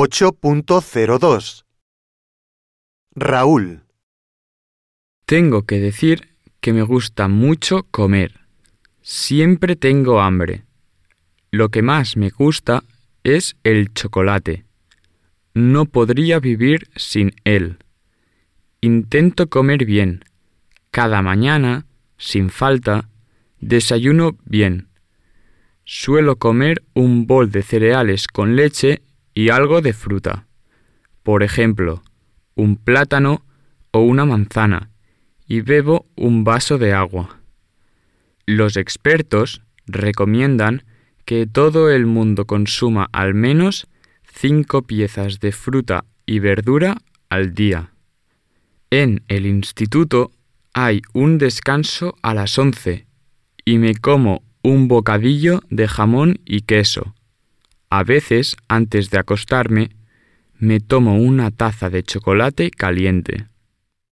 8.02 Raúl, Tengo que decir que me gusta mucho comer. Siempre tengo hambre. Lo que más me gusta es el chocolate. No podría vivir sin él. Intento comer bien. Cada mañana, sin falta, desayuno bien. Suelo comer un bol de cereales con leche y algo de fruta. Por ejemplo, un plátano o una manzana y bebo un vaso de agua. Los expertos recomiendan que todo el mundo consuma al menos cinco piezas de fruta y verdura al día. En el instituto hay un descanso a las 11 y me como un bocadillo de jamón y queso. A veces, antes de acostarme, me tomo una taza de chocolate caliente.